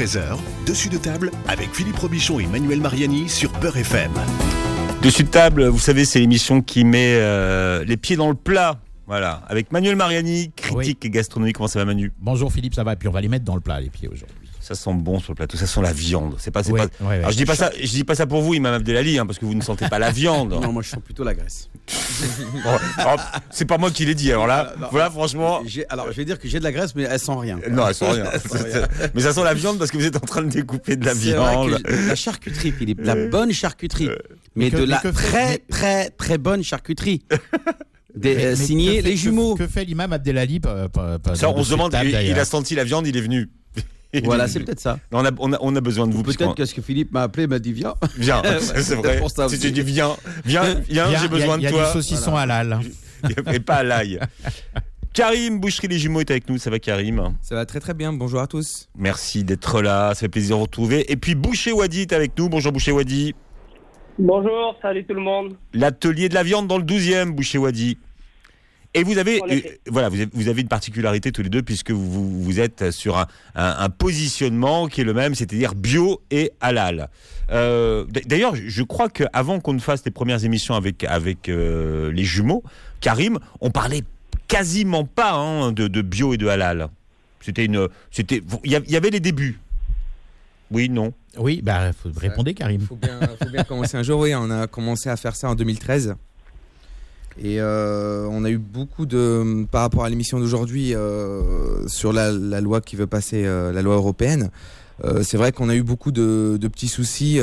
13h, dessus de table avec Philippe Robichon et Manuel Mariani sur Beurre FM. Dessus de table, vous savez, c'est l'émission qui met euh, les pieds dans le plat. Voilà, avec Manuel Mariani, critique et gastronomie. Comment ça va, Manu? Bonjour Philippe, ça va Et puis on va les mettre dans le plat, les pieds aujourd'hui. Ça sent bon sur le plateau, ça sent la viande. C'est pas, c'est Ouais, pas. ouais, ouais. Alors, je dis pas ça, je dis pas ça pour vous, Imam Abdelali, hein, parce que vous ne sentez pas la viande. Non, moi je sens plutôt la graisse. Bon, alors, c'est pas moi qui l'ai dit. Alors là, Non, voilà, franchement. J'ai- Alors je vais dire que j'ai de la graisse, mais elle sent rien. Non, elle sent rien. sent rien. Mais ça sent la viande parce que vous êtes en train de découper de la vrai viande. que la charcuterie, Philippe, la Euh, bonne charcuterie, mais, mais que- de mais la très mais- très très bonne charcuterie. Des, Mais- euh, signé que les jumeaux. Que, que fait l'imam Abdelali Ça, on se demande, table, il, a senti la viande, il est venu. Il Voilà, est c'est peut-être ça. On a, on, a, on a besoin de vous. parce Peut-être que ce que Philippe m'a appelé m'a dit viens. Viens, c'est c'est vrai. pour ça Si aussi. tu dis viens, viens, viens, j'ai besoin il y a, de Il y a toi. du saucisson halal. Et pas à l'ail. Karim, Boucherie Les Jumeaux est avec nous. Ça va, Karim? Ça va très très bien, bonjour à tous. Merci d'être là. Ça fait plaisir de vous retrouver. Et puis Boucher Wadi est avec nous. Bonjour Boucher Wadi. Bonjour, salut tout le monde. L'atelier de la viande dans le 12e, Boucher Wadi. Et vous avez, euh, voilà, vous avez, vous avez une particularité tous les deux puisque vous, vous, êtes sur un, un- un positionnement qui est le même, c'est-à-dire bio et halal. Euh, D'ailleurs, je crois qu'avant qu'on ne fasse les premières émissions avec, avec euh, les jumeaux, Karim, on parlait quasiment pas hein, de, de bio et de halal. C'était une, c'était, il y il avait les débuts. Oui, non. Oui, bah, faut répondre, Karim. Faut bien, faut bien commencer un jour, oui, on a commencé à faire ça en 2013. Et euh, on a eu beaucoup de, par rapport à l'émission d'aujourd'hui, euh, sur la, la loi qui veut passer, euh, la loi européenne, c'est vrai qu'on a eu beaucoup de, de petits soucis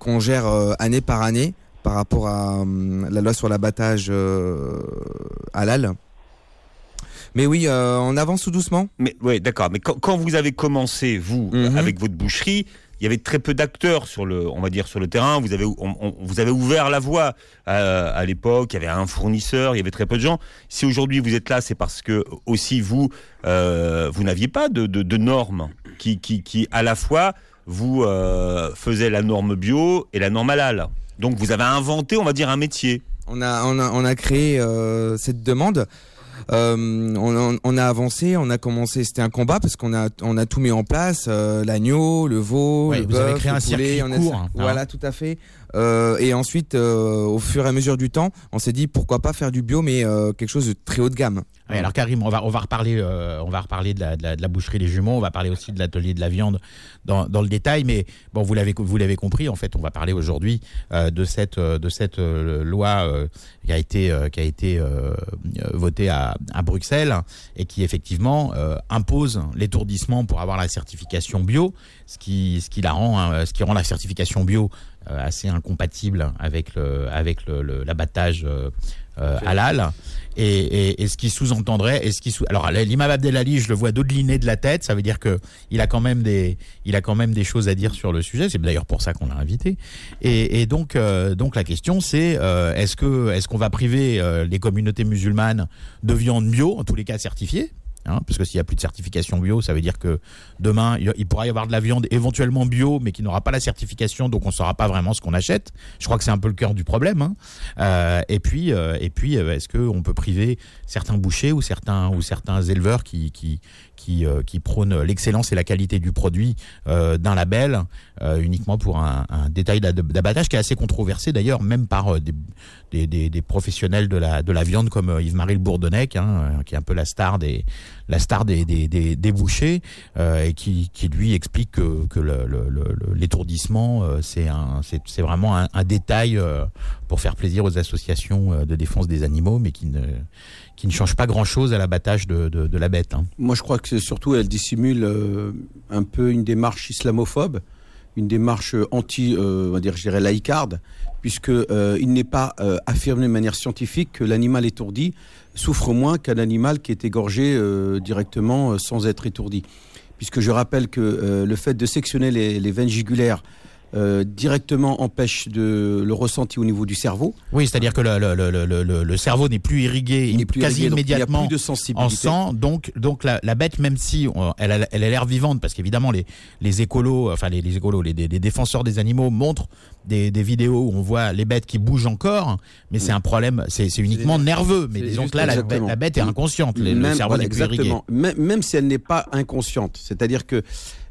qu'on gère année par année par rapport à hum, la loi sur l'abattage halal. Mais oui, on avance tout doucement. Mais ouais, d'accord. Mais quand, quand vous avez commencé vous Mhm. avec votre boucherie, il y avait très peu d'acteurs sur le, on va dire sur le terrain. Vous avez, vous avez ouvert la voie à l'époque. Il y avait un fournisseur, il y avait très peu de gens. Si aujourd'hui vous êtes là, c'est parce que aussi vous, euh, vous n'aviez pas de, normes qui, qui, qui à la fois vous euh, faisaient la norme bio et la norme halal. Donc vous avez inventé, on va dire, un métier. On a, on a, on a créé euh, cette demande. Euh, on, on- a avancé, on a commencé. C'était un combat parce qu'on a, on a tout mis en place euh, l'agneau, le veau, le vous avez créé le un poulet, circuit on a- court, hein. Voilà, tout à fait. Euh, et ensuite, euh, au fur et à mesure du temps, on s'est dit pourquoi pas faire du bio, mais euh, quelque chose de très haut de gamme. Ouais, alors Karim, on va on va reparler on va reparler de la, boucherie les jumeaux, on va parler aussi de l'atelier de la viande dans, le détail, mais bon vous l'avez vous l'avez compris en fait on va parler aujourd'hui de cette de cette loi qui a été qui a été votée à, Bruxelles et qui effectivement impose l'étourdissement pour avoir la certification bio, ce qui ce qui la rend hein, ce qui rend la certification bio assez incompatible avec le avec le- le- l'abattage euh, euh, halal. Et, et, et ce qui sous-entendrait et ce qui sous alors l'imam Abdelali je le vois dodeliner de la tête ça veut dire que il a quand même des il a quand même des choses à dire sur le sujet c'est d'ailleurs pour ça qu'on l'a invité. Et, et donc euh, donc la question c'est euh, est-ce que est-ce qu'on va priver euh, les communautés musulmanes de viande bio en tous les cas certifiée Hein, parce que s'il n'y a plus de certification bio, ça veut dire que demain, il pourra y avoir de la viande éventuellement bio, mais qui n'aura pas la certification, donc on ne saura pas vraiment ce qu'on achète. Je crois que c'est un peu le cœur du problème. hein. Euh, et puis, euh, euh, est-ce qu'on peut priver certains bouchers ou certains ou certains éleveurs qui qui qui, euh, qui prônent l'excellence et la qualité du produit euh, d'un label euh, uniquement pour un, détail d'ab- d'abattage qui est assez controversé d'ailleurs, même par des, professionnels de la de la viande comme Yves-Marie Le Bourdonnec, hein, qui est un peu la star des la star des des, bouchers euh, et qui, lui explique que, l'étourdissement euh, c'est vraiment un, détail euh, pour faire plaisir aux associations de défense des animaux, mais qui ne change pas grand chose à l'abattage de, la bête. hein. Moi, je crois que surtout, elle dissimule un peu une démarche islamophobe, une démarche anti, euh, on va dire, je dirais laïcarde, puisque n'est pas affirmé de manière scientifique que l'animal étourdi souffre moins qu'un animal qui est égorgé euh, directement euh, sans être étourdi. Puisque je rappelle que euh, le fait de sectionner les, les veines jugulaires euh, directement empêche de, le ressenti au niveau du cerveau. Oui, c'est-à-dire que le, le, le, le, cerveau n'est plus irrigué Il n'est plus quasi irrigué, donc il a immédiatement plus de en sensibilité. sang. Donc, donc la, la bête, même si elle a, elle a l'air vivante, parce qu'évidemment les, les écolos, enfin les, les écolos, les, défenseurs des animaux montrent des, des vidéos où on voit les bêtes qui bougent encore, mais c'est un problème, c'est uniquement nerveux. Mais disons que là, la, bête- exactement. la bête est inconsciente, le, le Même- cerveau voilà, n'est plus irrigué. Même, même si elle n'est pas inconsciente, c'est-à-dire que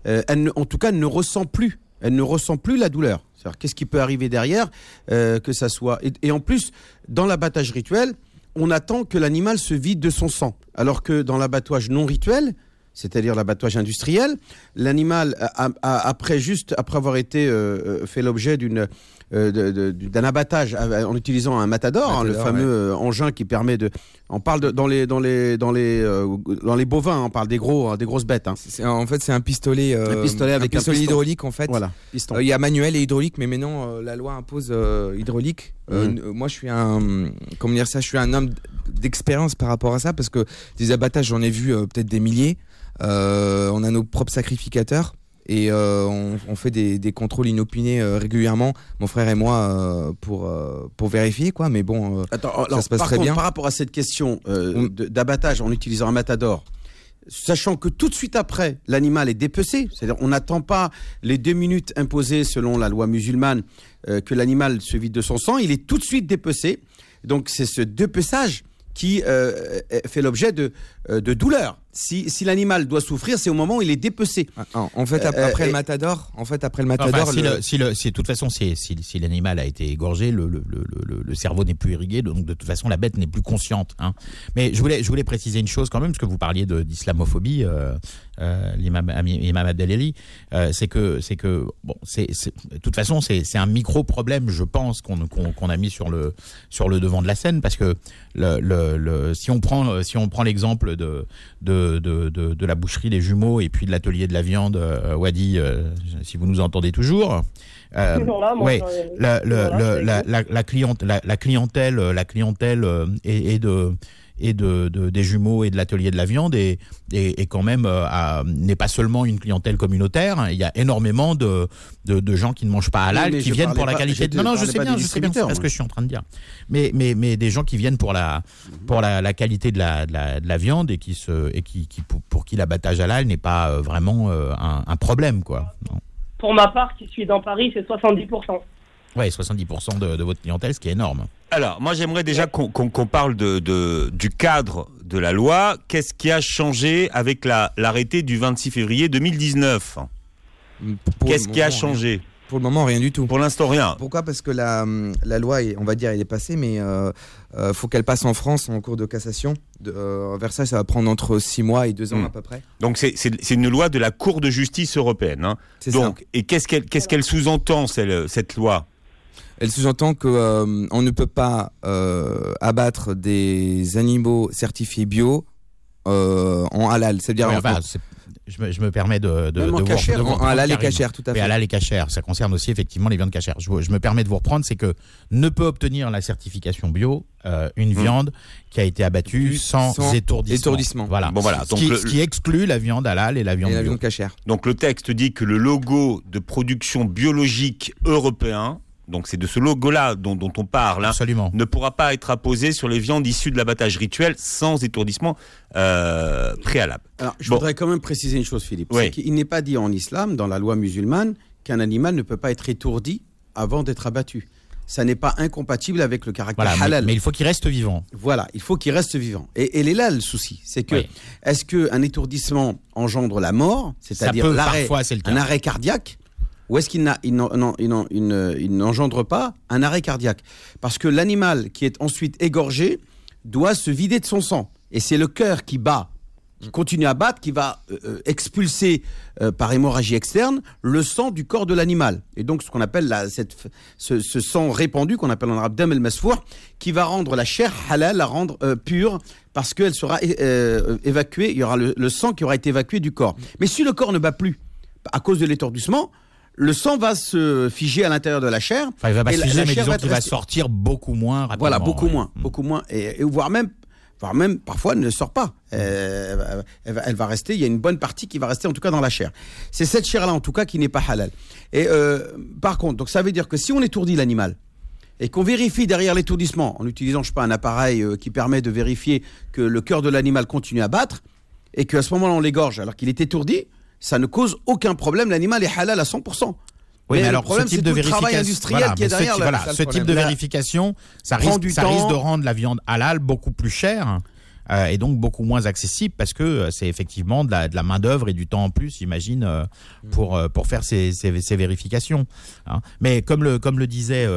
euh, elle ne- en tout cas, elle ne ressent plus. Elle ne ressent plus la douleur. Qu'est-ce qui peut arriver derrière, euh, que ça soit. Et, en plus, dans l'abattage rituel, on attend que l'animal se vide de son sang. Alors que dans l'abattage non rituel, c'est-à-dire l'abattage industriel, l'animal, a- après juste après avoir été euh, euh, fait l'objet d'une euh, d'un abattage euh, en utilisant un matador, hein, le fameux euh, engin qui permet de. On parle de, dans les dans les dans les euh, dans les bovins, on parle des gros hein, des grosses bêtes. hein. En fait, c'est un pistolet, euh, Un pistolet avec un pistolet piston. hydraulique en fait. Voilà. Piston. Euh, Il y a manuel et hydraulique, mais maintenant euh, la loi impose euh, hydraulique. Euh, n- moi, je suis un, comment dire ça, je suis un homme d'expérience par rapport à ça parce que des abattages, j'en ai vu euh, peut-être des milliers. Euh, on a nos propres sacrificateurs et euh, on, on fait des, des contrôles inopinés euh, régulièrement, mon frère et moi, euh, pour pour vérifier quoi. Mais bon, Attends, alors, se passe par très contre, bien. par rapport à cette question d'abattage en utilisant un matador, sachant que tout de suite après, l'animal est dépecé, c'est-à-dire on n'attend pas les deux minutes imposées selon la loi musulmane que l'animal se vide de son sang, il est tout de suite dépecé. Donc c'est ce dépeçage qui fait l'objet de, de douleur. Si, si l'animal doit souffrir, c'est au moment où il est dépecé. en en fait, Euh, après et- le matador, en fait, après le Enfin, matador, si, le- le, si, le- si de toute façon, si, si, si l'animal a été égorgé, le, le, le, le- le cerveau n'est plus irrigué, donc de toute façon, la bête n'est plus consciente. Hein. Mais je voulais, je voulais préciser une chose quand même, parce que vous parliez d'islamophobie, euh, euh, l'imam Abdelali, euh, c'est que, c'est que, bon, c'est, de toute façon, c'est, un micro-problème, je pense, qu'on, a mis sur le, sur le devant de la scène, parce que le, le, le- si on prend, si on prend l'exemple de, de, de, de, de la boucherie des jumeaux et puis de l'atelier de la viande, euh, Wadi, euh, si vous nous entendez toujours. euh, Toujours là, moi, ouais, je- la, le- cliente, clientèle, la clientèle et de et de, de- des jumeaux et de l'atelier de la viande et, et, et quand même euh, à- n'est pas seulement une clientèle communautaire. Il y a énormément de, de, de gens qui ne mangent pas halal, Oui, qui viennent pour la pas- qualité. de... Non, non, je sais bien, je sais bien, c'est pas ce que je suis en train de dire. Mais mais mais des gens qui viennent pour la pour la, la qualité de la, de la de la viande et qui se et qui, qui pour, pour qui l'abattage halal n'est pas euh, vraiment euh, un, un problème quoi. Non. Pour ma part, qui suis dans Paris, c'est 70%. Ouais, 70% de, de votre clientèle, ce qui est énorme. Alors, moi, j'aimerais déjà qu'on parle de, de- du cadre de la loi. Qu'est-ce qui a changé avec la- l'arrêté du 26 février 2019 pour Qu'est-ce qui a changé rien. Pour le moment, rien du tout. Pour l'instant, rien. Pourquoi? Parce que la, la loi, est- on va dire, elle est passée, mais euh, euh, faut qu'elle passe en France en cours de cassation. De, euh, Versailles, ça va prendre entre 6 mois et 2 ans Hmm. à peu près. Donc, c'est- une loi de la Cour de justice européenne. hein. C'est ça. Donc, et qu'est-ce qu'elle qu'est-ce qu'elle sous-entend, cette loi? Elle sous-entend que euh, on ne peut pas euh, abattre des animaux certifiés bio euh, en halal. C'est-à-dire enfin, je, me, je me permets de, de, Même en de vous- cachère, de vous en, reprendre, halal et cachère, tout à fait. halal et cachère, ça concerne aussi effectivement les viandes cachères. Je, me permets de vous reprendre, c'est que ne peut obtenir la certification bio euh, une Hmm. viande qui a été abattue sans, Sans étourdissement. étourdissement. Voilà. Bon, voilà. Ce qui, le- ce qui exclut la viande halal et la viande Et la bio. viande cachère. Donc, le texte dit que le logo de production biologique européen, donc c'est de ce logo-là dont, dont on parle, hein, Absolument. ne pourra pas être apposé sur les viandes issues de l'abattage rituel sans étourdissement euh, préalable. Alors, je Bon. voudrais quand même préciser une chose, Philippe. Oui. Qu'il n'est pas dit en islam, dans la loi musulmane, qu'un animal ne peut pas être étourdi avant d'être abattu. Ça n'est pas incompatible avec le caractère Voilà, halal. mais il faut qu'il reste vivant. Voilà, il faut qu'il reste vivant. Et, et il est là le souci, c'est que Oui. est-ce qu'un étourdissement engendre la mort, Ça c'est-à-dire peut l'arrêt, parfois, c'est le cas. un arrêt cardiaque, ou est-ce qu'il n'engendre pas un arrêt cardiaque? Parce que l'animal qui est ensuite égorgé doit se vider de son sang, et c'est le cœur qui bat, qui continue à battre, qui va euh, euh, expulser euh, par hémorragie externe le sang du corps de l'animal. Et donc ce qu'on appelle ce, sang répandu, qu'on appelle en arabe dam el masfour, qui va rendre la chair halal, la rendre pure, parce qu'elle sera évacuée, il y aura le, le sang qui aura été évacué du corps. Mais si le corps ne bat plus, à cause de l'étourdissement, le sang va se figer à l'intérieur de la chair. Enfin, il va pas se figer, la mais disons qu'il va sortir beaucoup moins rapidement. Voilà, beaucoup ouais. moins, Mm. beaucoup moins, et, et voire même, voire même parfois elle ne sort pas. Euh, elle va rester. Il y a une bonne partie qui va rester en tout cas dans la chair. C'est cette chair-là en tout cas qui n'est pas halal. Et euh, par contre, donc ça veut dire que si on étourdit l'animal et qu'on vérifie derrière l'étourdissement en utilisant, je sais pas, un appareil euh, qui permet de vérifier que le cœur de l'animal continue à battre et qu'à ce moment-là on l'égorge alors qu'il est étourdi, ça ne cause aucun problème. L'animal est halal à 100%. Oui, mais, le alors problème, ce type c'est de le travail vérification, industriel voilà, qui est ce derrière. la- voilà, le ce type de vérification, ça risque de rendre la viande halal beaucoup plus chère euh, et donc beaucoup moins accessible parce que euh, c'est effectivement de la, de la main d'œuvre et du temps en plus, j'imagine, euh, pour euh, pour faire ces, ces, ces vérifications. hein. Mais comme le comme le disait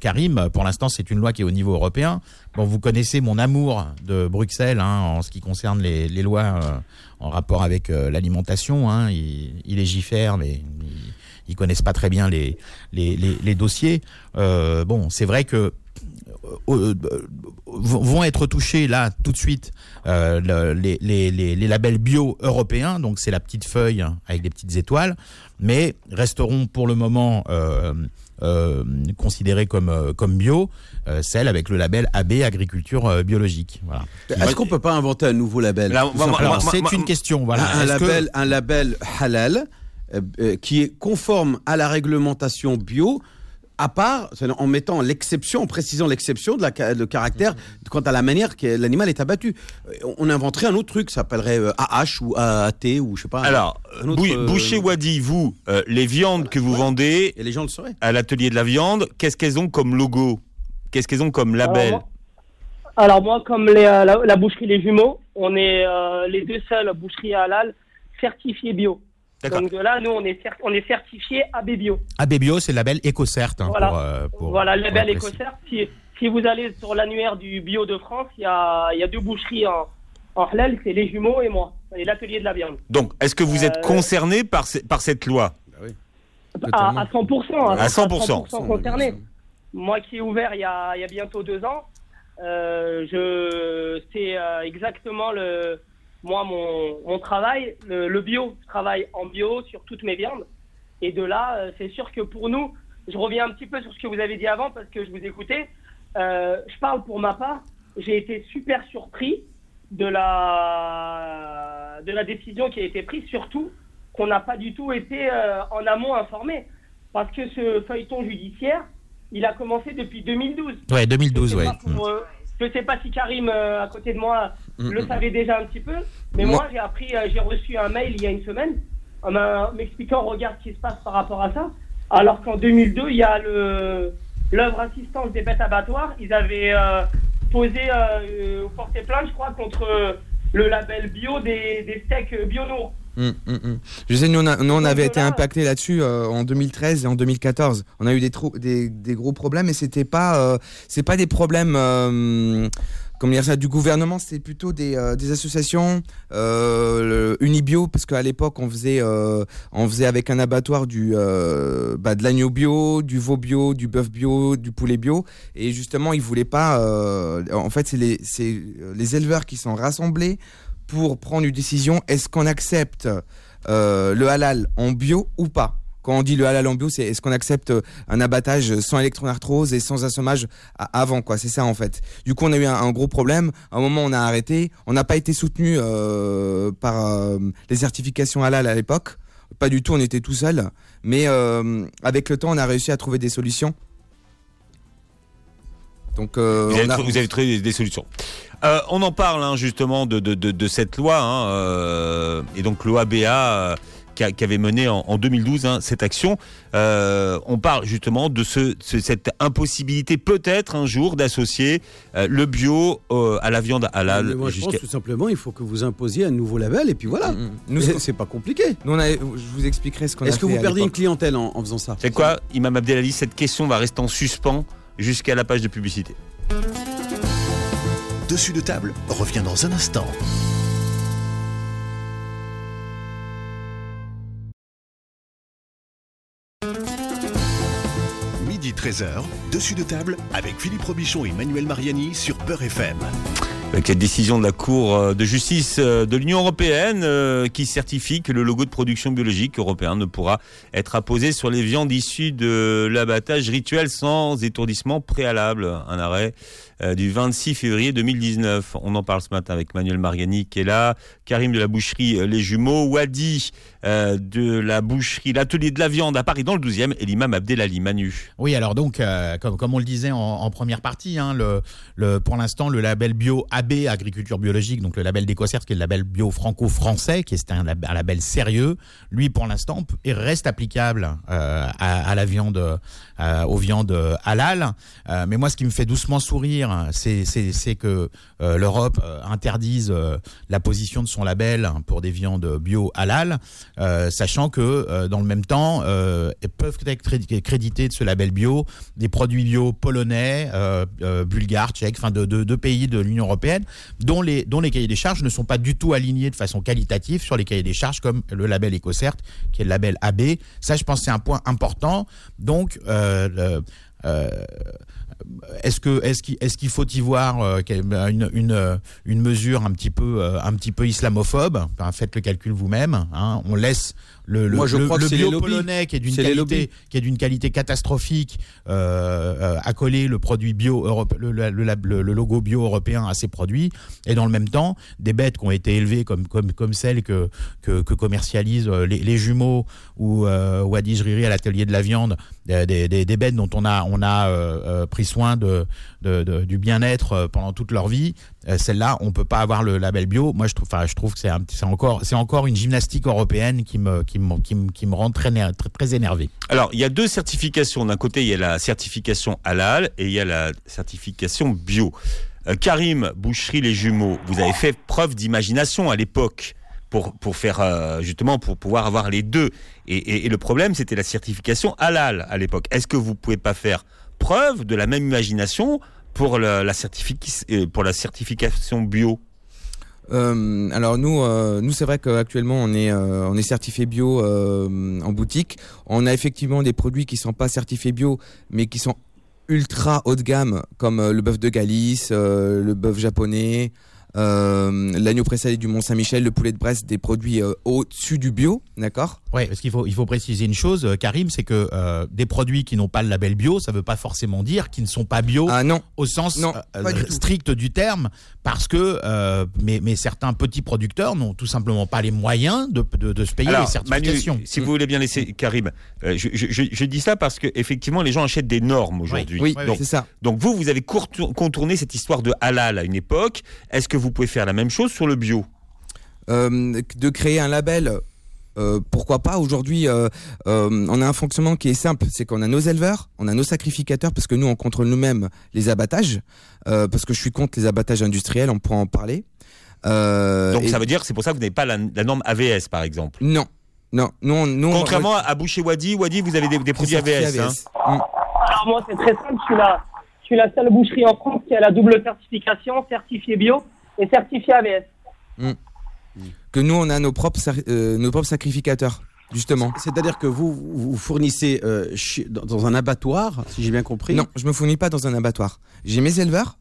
Karim, pour l'instant c'est une loi qui est au niveau européen. Bon, vous connaissez mon amour de Bruxelles hein, en ce qui concerne les, les lois en rapport avec l'alimentation. Hein. Il, il légifère, mais il, ils connaissent pas très bien les les, les, les dossiers. Euh, bon, c'est vrai que vont être touchés là tout de suite euh, le- les, les, les, les labels bio européens, donc c'est la petite feuille hein, avec des petites étoiles, mais resteront pour le moment euh, euh, considérés comme, euh, comme bio, euh, celles avec le label AB agriculture euh, biologique. Voilà. Est-ce qu'on peut pas inventer un nouveau label moi, c'est une question. Voilà. un, un Est-ce que- label, un label halal euh, euh, qui est conforme à la réglementation bio, à part en mettant l'exception, en précisant l'exception de la le caractère quant à la manière que l'animal est abattu. Euh, On inventerait un autre truc, ça s'appellerait euh, AH ou AAT ou je sais pas. Alors, un autre, Bou- euh, Boucher Wadi, vous, euh, les viandes que vous Ouais. vendez Et les gens le sauraient. à l'atelier de la viande, qu'est-ce qu'elles ont comme logo? Qu'est-ce qu'elles ont comme label? Alors, moi- Alors moi, comme les, la, la boucherie Les Jumeaux, on est euh, les deux seules boucheries halal certifiées bio. Donc de là, nous, on est, on est certifiés AB Bio. AB bio, c'est le label EcoCert. hein, Voilà. pour, euh, pour- voilà, le label. EcoCert. Si, si vous allez sur l'annuaire du bio de France, il y a, il y a deux boucheries en, en halal, c'est Les Jumeaux et moi, et l'atelier de la viande. Donc, est-ce que vous êtes Euh, concerné par, ce- par cette loi? À, à 100%. hein, À 100%. concerné. Moi qui ai ouvert il y a, il y a bientôt deux ans, euh, je c'est euh, exactement le moi mon, mon travail, le, le bio. Je travaille en bio sur toutes mes viandes. Et de là, euh, c'est sûr que pour nous, je reviens un petit peu sur ce que vous avez dit avant parce que je vous écoutais. Euh, je parle pour ma part. J'ai été super surpris de la de la décision qui a été prise, surtout qu'on n'a pas du tout été euh, en amont informé. Parce que ce feuilleton judiciaire, il a commencé depuis 2012. Ouais, 2012, Je sais ouais. pour, euh, je sais pas si Karim, euh, à côté de moi, Mm, le mm. savait déjà un petit peu, mais Moi- moi, j'ai appris, euh, j'ai reçu un mail il y a une semaine m'expliquant, regarde ce qui se passe par rapport à ça. Alors qu'en 2002, il y a l'œuvre assistance des bêtes abattoirs. Ils avaient euh, posé, euh, porté plainte, je crois, contre le label bio des, des steaks bio Hum, hum, hum. Je sais, nous on, a- nous, on Donc, avait été impacté là-dessus euh, en 2013 et en 2014. On a eu des, trou- des, des gros problèmes et c'était pas, euh, c'est pas des problèmes, euh, comment dire ça, du gouvernement, c'était plutôt des, euh, des associations, le Unibio, parce qu'à l'époque on faisait, on faisait avec un abattoir du, bah, de l'agneau bio, du veau bio, du bœuf bio, du poulet bio, et justement ils voulaient pas. en fait, c'est les, les éleveurs qui sont rassemblés pour prendre une décision. Est-ce qu'on accepte euh, le halal en bio ou pas? Quand on dit le halal en bio, c'est est-ce qu'on accepte euh, un abattage sans électronarthrose et sans assommage avant quoi? C'est ça en fait. Du coup, on a eu un, gros problème. À un moment, on a arrêté. On n'a pas été soutenu euh, par les certifications halal à l'époque. Pas du tout. On était tout seul. Mais avec le temps, on a réussi à trouver des solutions. Donc, euh, vous, avez on a- trou- vous avez trouvé des, des solutions. Euh, on en parle hein, justement de, de, de, de cette loi, hein, euh, et donc l'OABA euh, qui, a- qui avait mené en, en 2012 hein, cette action. Euh, on parle justement de ce, ce- cette impossibilité peut-être un jour d'associer euh, le bio euh, à la viande halal. Mais moi, je pense tout simplement, il faut que vous imposiez un nouveau label et puis voilà. Mm, mm. Nous, C'est- pas compliqué. nous, on a- je vous expliquerai ce qu'on a Est-ce que vous à perdez une clientèle en, en faisant ça? C'est quoi, Imam Abdelali Cette question va rester en suspens jusqu'à la page de publicité. Dessus de table revient dans un instant. Midi 13h, dessus de table avec Philippe Robichon et Manuel Mariani sur Beurre FM. Avec la décision de la Cour euh, de justice euh, de l'Union européenne euh, qui certifie que le logo de production biologique européen ne pourra être apposé sur les viandes issues de l'abattage rituel sans étourdissement préalable? Un arrêt euh, du 26 février 2019. On en parle ce matin avec Manuel Mariani qui est là, Karim de la boucherie euh, Les Jumeaux, Wadi euh, de la boucherie L'Atelier de la Viande à Paris dans le 12e et l'imam Abdelali Manu. Oui, alors donc, euh, comme, on le disait en, première partie, hein, pour l'instant, le label bio AB Agriculture Biologique, donc le label d'EcoCert, qui est le label bio franco-français, qui est un, lab- un label sérieux, lui, pour l'instant, reste applicable à, la viande, aux viandes halal. Mais moi, ce qui me fait doucement sourire c'est que l'Europe interdise la position de son label pour des viandes bio halal, euh, sachant que euh, dans le même temps, euh, elles peuvent être crédi- crédités de ce label bio des produits bio polonais, bulgares, tchèques, enfin de, de, pays de l'Union européenne, dont les dont les cahiers des charges ne sont pas du tout alignés de façon qualitative sur les cahiers des charges comme le label EcoCert, qui est le label AB. Ça, je pense, c'est un point important. Donc, est-ce que est-ce qu'il faut y voir euh, quelle- une, une euh, une mesure un petit peu euh, un petit peu islamophobe? Faites le calcul vous-même. hein. On laisse le, le, Moi, je le- crois le bio polonais qui est d'une qualité lobbies. qui est d'une qualité catastrophique euh, euh, accoler le produit bio europe- le, le- le- le- le logo bio européen à ses produits. Et dans le même temps des bêtes qui ont été élevées comme comme comme celles que que, que commercialisent euh, les, les jumeaux ou euh, Wadi Jriri à l'atelier de la viande des, des- des- des bêtes dont on a on a euh, pris soin de, de- de- du bien-être pendant toute leur vie euh, celle-là on peut pas avoir le label bio moi je trouve je trouve que c'est encore c'est encore une gymnastique européenne qui me qui me qui me, qui me rend très, très énervé Alors, il y a deux certifications. D'un côté, il y a la certification halal et il y a la certification bio. Euh, Karim Boucherie les jumeaux, vous avez fait preuve d'imagination à l'époque pour pour faire euh, justement pour pouvoir avoir les deux. Et, et- et le problème, c'était la certification halal à l'époque. Est-ce que vous pouvez pas faire preuve de la même imagination pour la, certific- euh, pour la certification bio Euh, alors nous, euh, nous c'est vrai qu'actuellement on est on est certifié bio en boutique. On a effectivement des produits qui sont pas certifiés bio, mais qui sont ultra haut de gamme, comme le bœuf de Galice, le bœuf japonais, euh, l'agneau présalé du Mont Saint-Michel, le poulet de Brest, des produits euh, au-dessus du bio, d'accord? Ouais, parce qu'il faut, il faut préciser une chose, euh, Karim, c'est que euh, des produits qui n'ont pas le label bio, ça veut pas forcément dire qu'ils ne sont pas bio Ah non, au sens non, euh, du strict du terme, parce que euh, mais, mais certains petits producteurs n'ont tout simplement pas les moyens de, de, de se payer les Alors, certifications. Manu, si vous voulez bien laisser Karim, euh, je, je- je- je dis ça parce que effectivement, les gens achètent des normes aujourd'hui. oui, Donc, c'est ça. donc vous, vous avez contourné cette histoire de halal à une époque. Est-ce que vous pouvez faire la même chose sur le bio Euh, de créer un label. euh, pourquoi pas aujourd'hui euh, euh, on a un fonctionnement qui est simple c'est qu'on a nos éleveurs on a nos sacrificateurs parce que nous on contrôle nous-mêmes les abattages euh, parce que je suis contre les abattages industriels on pourra en parler Euh, Donc et- ça veut dire, c'est pour ça que vous n'avez pas la, la norme AVS, par exemple. non non nous on, nous, on- Contrairement à Boucher Wadi, Wadi, vous avez des, des produits certifié AVS. hein. Mm. Alors moi, c'est très simple. Je suis la, je suis la seule boucherie en France qui a la double certification, certifié bio et certifié AVS. que nous on a nos propres euh, nos propres sacrificateurs justement C'est-à-dire que vous vous fournissez euh, dans, un abattoir, si j'ai bien compris. non je me fournis pas dans un abattoir j'ai mes éleveurs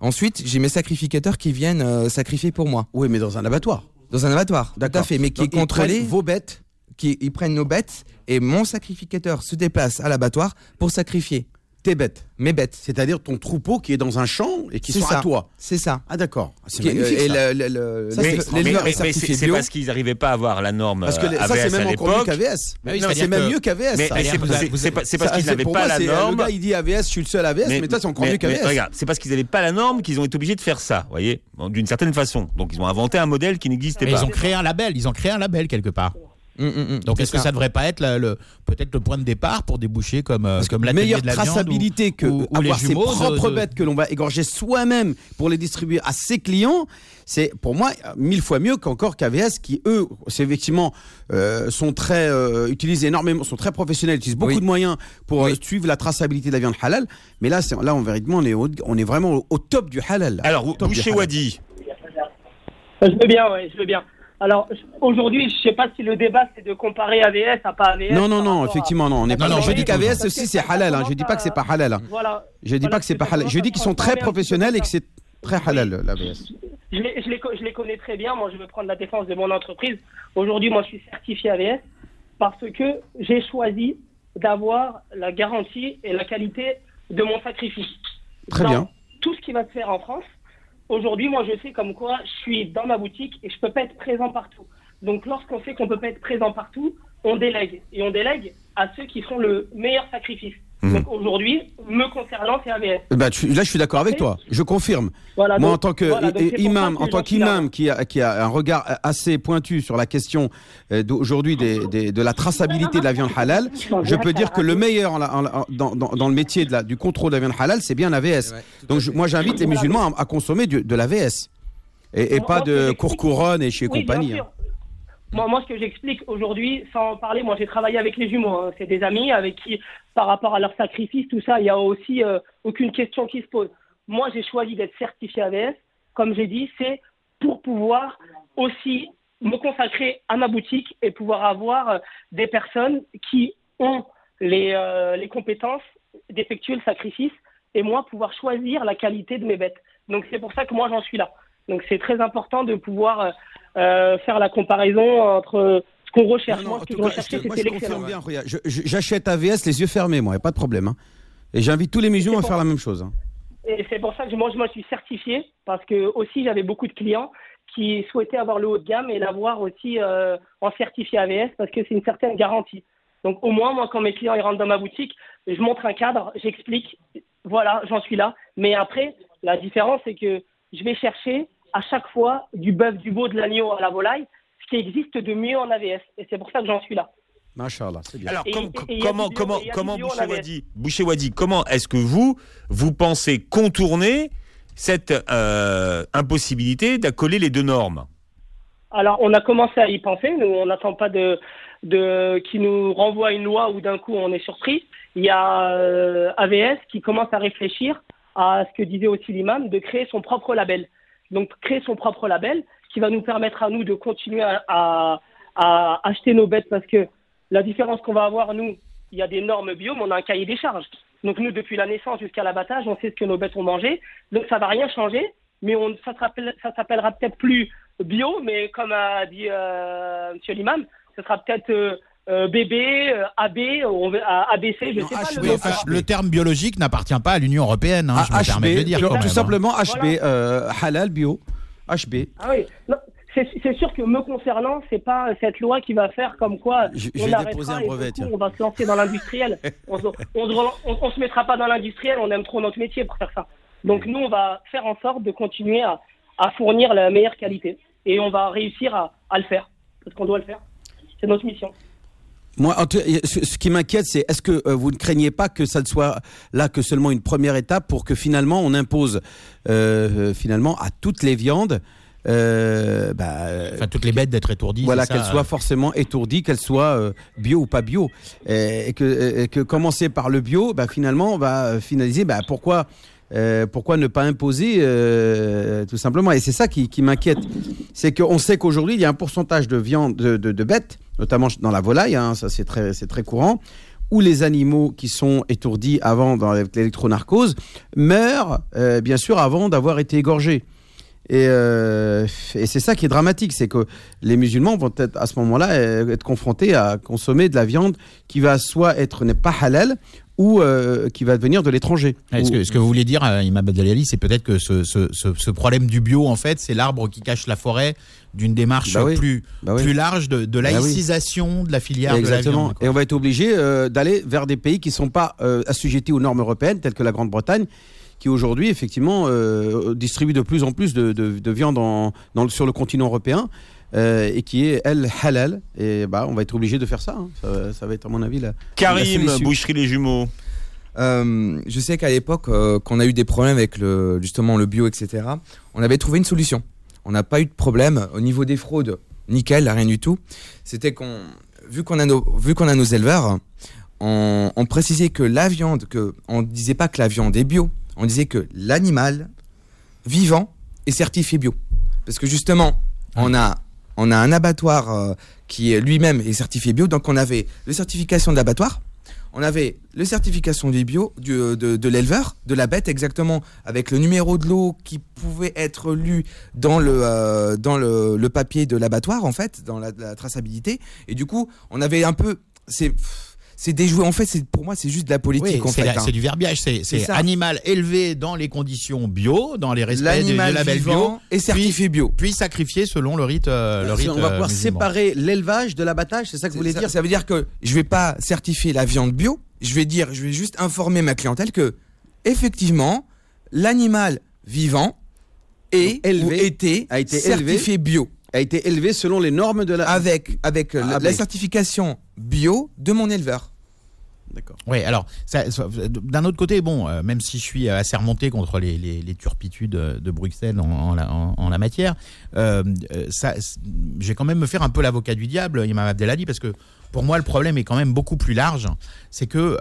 ensuite j'ai mes sacrificateurs qui viennent euh, sacrifier pour moi Oui, mais dans un abattoir. dans un abattoir tout à fait mais qui Donc, est ils contrôlé prennent vos bêtes. qui ils prennent nos bêtes et mon sacrificateur se déplace à l'abattoir pour sacrifier Tes bêtes. mes bêtes. C'est-à-dire ton troupeau qui est dans un champ et qui sont ça. à toi. C'est ça. Ah d'accord. C'est Qui- magnifique. et ça. le- le- le- Ça, l'éleveur- c'est- Mais, mais- mais parce qu'ils n'arrivaient pas à avoir la norme Parce que euh, ça c'est même à encore mieux qu'AVS. Oui, c'est même mieux qu'AVS. Mais, mais c'est parce qu'ils n'avaient pas la euh, norme. Le gars il dit AVS, je suis le seul AVS, mais, toi c'est encore mais- mieux mais qu'AVS. regarde, c'est parce qu'ils n'avaient pas la norme qu'ils ont été obligés de faire ça, vous voyez, d'une certaine façon. Donc ils ont inventé un modèle qui n'existait Mais pas. ils ont créé un label, ils ont créé un label quelque part. Hum, hum, hum, Donc est-ce que ça devrait pas être la- le peut-être le point de départ pour déboucher comme euh, Parce que comme l'atelier meilleure de la ou- traçabilité que ou- ou les avoir ses de- propres de- bêtes que l'on va égorger soi-même pour les distribuer à ses clients, c'est pour moi mille fois mieux qu'encore qu'AVS qui eux, c'est effectivement euh, sont très euh, utilisent énormément, sont très professionnels, utilisent beaucoup Oui. de moyens pour euh, Oui. suivre la traçabilité de la viande halal. Mais là, c'est là on véritablement on est, au- on est vraiment au, au top du halal. Alors, Boucher. Wadi, Je veux bien, ouais, je veux bien. Alors aujourd'hui, je sais pas si le débat c'est de comparer AVS à pas AVS. Non, non, non, à- effectivement, non. On est Non, pas non, je dis qu'AVS aussi c'est halal. Hein. Je dis pas que c'est pas halal. hein. Voilà. Je dis Voilà, pas que c'est pas halal. Je dis qu'ils sont très professionnels et que c'est très halal l'AVS. Je les, je, les, co- je les connais très bien. Moi, je veux prendre la défense de mon entreprise. Aujourd'hui, moi, je suis certifié AVS parce que j'ai choisi d'avoir la garantie et la qualité de mon sacrifice. Très Dans bien. Tout ce qui va se faire en France. Aujourd'hui, moi, je sais comme quoi je suis dans ma boutique et je peux pas être présent partout. Donc, lorsqu'on sait qu'on peut pas être présent partout, on délègue. Et on délègue à ceux qui font le meilleur sacrifice. Donc aujourd'hui, me concernant, c'est AVS. Bah, tu- là, je suis d'accord avec toi. Je confirme. Voilà, Moi, donc- en tant que voilà, imam, en tant qu'imam qui a, qui a un regard assez pointu sur la question euh, d'aujourd'hui des, des- de la traçabilité de la viande halal, je peux dire que le meilleur en la- en la- en- dans, dans- dans le métier de la- du contrôle de la viande halal, c'est bien l'AVS. Ouais, Donc, je- moi, j'invite les musulmans à, à consommer du- de l'AVS et, et pas de j'explique- courcouronne et chez Oui, compagnie. bien hein. sûr. Moi, moi, ce que j'explique aujourd'hui, sans en parler, moi j'ai travaillé avec les jumeaux. hein. C'est des amis avec qui, par rapport à leur sacrifice, tout ça, il n'y a aussi euh, aucune question qui se pose. Moi, j'ai choisi d'être certifié AVS. Comme j'ai dit, c'est pour pouvoir aussi me consacrer à ma boutique et pouvoir avoir euh, des personnes qui ont les, euh, les compétences d'effectuer le sacrifice et moi pouvoir choisir la qualité de mes bêtes. Donc c'est pour ça que moi j'en suis là. Donc c'est très important de pouvoir euh, faire la comparaison entre ce qu'on recherche. Non, non, moi, ce que je recherchais, moi, c'était l'excellence. J'achète AVS les yeux fermés, moi, il n'y a pas de problème. hein. Et j'invite tous les musulmans à faire la même chose. hein. Et c'est pour ça que moi, je me suis certifié, parce que aussi j'avais beaucoup de clients qui souhaitaient avoir le haut de gamme et l'avoir aussi euh, en certifié AVS, parce que c'est une certaine garantie. Donc au moins, moi, quand mes clients ils rentrent dans ma boutique, je montre un cadre, j'explique, voilà, j'en suis là. Mais après, la différence, c'est que je vais chercher à chaque fois du bœuf, du veau, de l'agneau à la volaille, ce qui existe de mieux en AVS. Et c'est pour ça que j'en suis là. Machallah, c'est bien. Alors, Et- com- et- et il y a comment, bio, comment, comment Boucher. Wadi, Boucher Wadi, comment est-ce que vous, vous pensez contourner cette euh, impossibilité d'accoler les deux normes? Alors, on a commencé à y penser. Nous, on n'attend pas de, de qui nous renvoie une loi où d'un coup on est surpris. Il y a euh, AVS qui commence à réfléchir à ce que disait aussi l'imam, de créer son propre label. Donc, créer son propre label qui va nous permettre à nous de continuer à, à, à acheter nos bêtes parce que la différence qu'on va avoir, nous, il y a des normes bio, mais on a un cahier des charges. Donc, nous, depuis la naissance jusqu'à l'abattage, on sait ce que nos bêtes ont mangé. Donc, ça va rien changer, mais on, ça s'appelle- ça s'appellera peut-être plus bio, mais comme a dit euh, Monsieur l'imam, ce sera peut-être euh, euh, bébé, euh, AB, on va- à- ABC, je Non, sais pas. HB, le nom. Enfin, HB. le terme biologique n'appartient pas à l'Union européenne, hein, je me Ah, permets de le dire. tout, quand même, tout hein. simplement HB, Voilà. euh, halal, bio, HB. Ah oui, Non, c'est sûr que me concernant, c'est pas cette loi qui va faire comme quoi Je- on arrêtera un et brevet, coup, on va se lancer dans l'industriel. on, se- on, se re- on- on se mettra pas dans l'industriel, on aime trop notre métier pour faire ça. Donc nous, on va faire en sorte de continuer à, à fournir la meilleure qualité et on va réussir à, à le faire parce qu'on doit le faire. C'est notre mission. Moi, ce, qui m'inquiète, c'est est-ce que euh, vous ne craignez pas que ça ne soit là que seulement une première étape pour que finalement on impose euh, finalement à toutes les viandes, euh, bah, Enfin, toutes les bêtes d'être étourdies. voilà, qu'elles soient forcément étourdies, qu'elles soient euh, bio ou pas bio, et, et que, et que commencer par le bio, bah, finalement, on va finaliser. Bah, pourquoi euh, pourquoi ne pas imposer euh, tout simplement? Et c'est ça qui, qui m'inquiète, c'est qu'on sait qu'aujourd'hui il y a un pourcentage de viande de, de, bêtes, notamment dans la volaille, hein, ça c'est très très courant, où les animaux qui sont étourdis avant dans l'électronarcose meurent euh, bien sûr avant d'avoir été égorgés. Et, et c'est ça qui est dramatique, c'est que les musulmans vont être à ce moment-là être confrontés à consommer de la viande qui va soit être n'est pas halal ou euh, qui va venir de l'étranger. Est-ce Ou- que, ce que vous voulez dire, euh, Imam Abdelali, c'est peut-être que ce, ce, ce, ce problème du bio, en fait, c'est l'arbre qui cache la forêt d'une démarche Bah oui. plus, Bah oui. plus large de, de Bah oui. laïcisation de la filière Exactement. et on va être obligé euh, d'aller vers des pays qui ne sont pas euh, assujettis aux normes européennes, telles que la Grande-Bretagne, qui aujourd'hui, effectivement, euh, distribue de plus en plus de, de- de viande en- dans le- sur le continent européen. Euh, et qui est elle halal et bah on va être obligé de faire ça, hein. ça ça va être à mon avis la, Karim. Boucherie les Jumeaux. Euh, je sais qu'à l'époque, euh, qu'on a eu des problèmes avec le, justement le bio, etc., on avait trouvé une solution. On n'a pas eu de problème au niveau des fraudes. Nickel, rien du tout. C'était qu'on, vu qu'on a nos, vu qu'on a nos éleveurs, on, on précisait que la viande, que on disait pas que la viande est bio, on disait que l'animal vivant est certifié bio. Parce que justement, on a, on a un abattoir euh, qui lui-même est certifié bio, donc on avait le certification de l'abattoir, on avait le certification du bio, euh, de, de l'éleveur, de la bête exactement, avec le numéro de l'eau qui pouvait être lu dans le, euh, dans le papier de l'abattoir, en fait, dans la, la traçabilité. Et du coup, on avait un peu. C'est. C'est déjoué. En fait, c'est pour moi, c'est juste de la politique. Oui, c'est hein. c'est du verbiage, c'est animal élevé dans les conditions bio, dans les respects du L'animal label bio, est certifié bio. puis sacrifié selon le rite. euh, le rite on va euh, pouvoir musulman. séparer l'élevage de l'abattage, c'est ça que vous voulez ça, dire ça veut dire que je vais pas certifier la viande bio, je vais dire, je vais juste informer ma clientèle que, effectivement, l'animal vivant est Donc, élevé, a été certifié bio A été élevé selon les normes de la. avec avec euh, la, Ah, la mais- certification bio de mon éleveur. Alors, d'un autre côté, bon, euh, même si je suis assez remonté contre les, turpitudes de Bruxelles en, la, matière, euh, euh, vais quand même me faire un peu l'avocat du diable, Imam Abdelali, parce que pour moi, le problème est quand même beaucoup plus large. C'est que